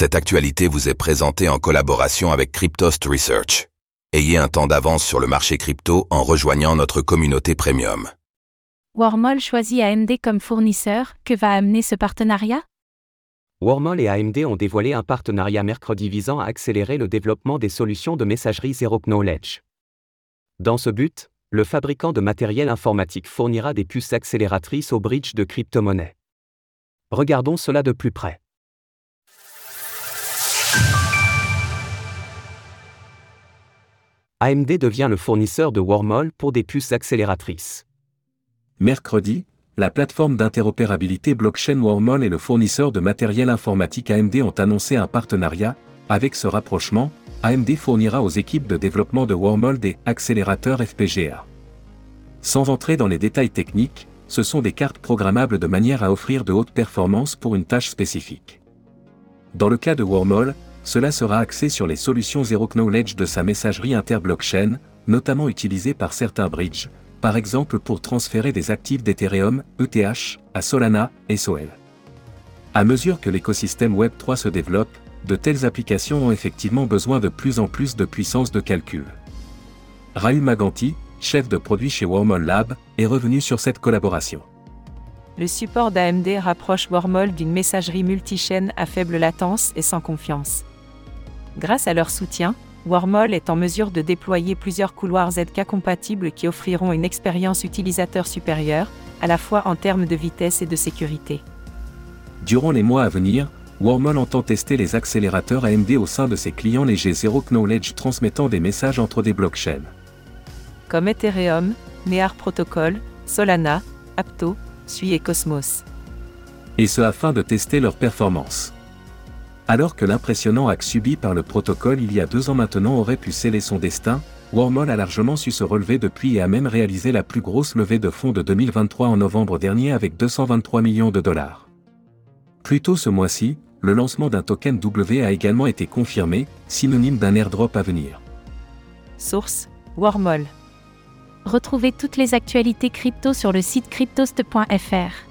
Cette actualité vous est présentée en collaboration avec Cryptost Research. Ayez un temps d'avance sur le marché crypto en rejoignant notre communauté premium. Wormhole choisit AMD comme fournisseur, que va amener ce partenariat? Wormhole et AMD ont dévoilé un partenariat mercredi visant à accélérer le développement des solutions de messagerie Zero Knowledge. Dans ce but, le fabricant de matériel informatique fournira des puces accélératrices au bridge de crypto-monnaies. Regardons cela de plus près. AMD devient le fournisseur de Wormhole pour des puces accélératrices. Mercredi, la plateforme d'interopérabilité blockchain Wormhole et le fournisseur de matériel informatique AMD ont annoncé un partenariat. Avec ce rapprochement, AMD fournira aux équipes de développement de Wormhole des accélérateurs FPGA. Sans entrer dans les détails techniques, ce sont des cartes programmables de manière à offrir de hautes performances pour une tâche spécifique. Dans le cas de Wormhole, cela sera axé sur les solutions Zero Knowledge de sa messagerie interblockchain, notamment utilisée par certains bridges, par exemple pour transférer des actifs d'Ethereum, ETH, à Solana, SOL. À mesure que l'écosystème Web3 se développe, de telles applications ont effectivement besoin de plus en plus de puissance de calcul. Rahul Maganti, chef de produit chez Wormhole Lab, est revenu sur cette collaboration. Le support d'AMD rapproche Wormhole d'une messagerie multichaîne à faible latence et sans confiance. Grâce à leur soutien, Wormhole est en mesure de déployer plusieurs couloirs ZK compatibles qui offriront une expérience utilisateur supérieure, à la fois en termes de vitesse et de sécurité. Durant les mois à venir, Wormhole entend tester les accélérateurs AMD au sein de ses clients légers Zero Knowledge transmettant des messages entre des blockchains. Comme Ethereum, Near Protocol, Solana, Apto, Sui et Cosmos. Et ce afin de tester leur performance. Alors que l'impressionnant hack subi par le protocole il y a deux ans maintenant aurait pu sceller son destin, Wormhole a largement su se relever depuis et a même réalisé la plus grosse levée de fonds de 2023 en novembre dernier avec 223 millions de dollars. Plus tôt ce mois-ci, le lancement d'un token W a également été confirmé, synonyme d'un airdrop à venir. Source Wormhole. Retrouvez toutes les actualités crypto sur le site cryptost.fr.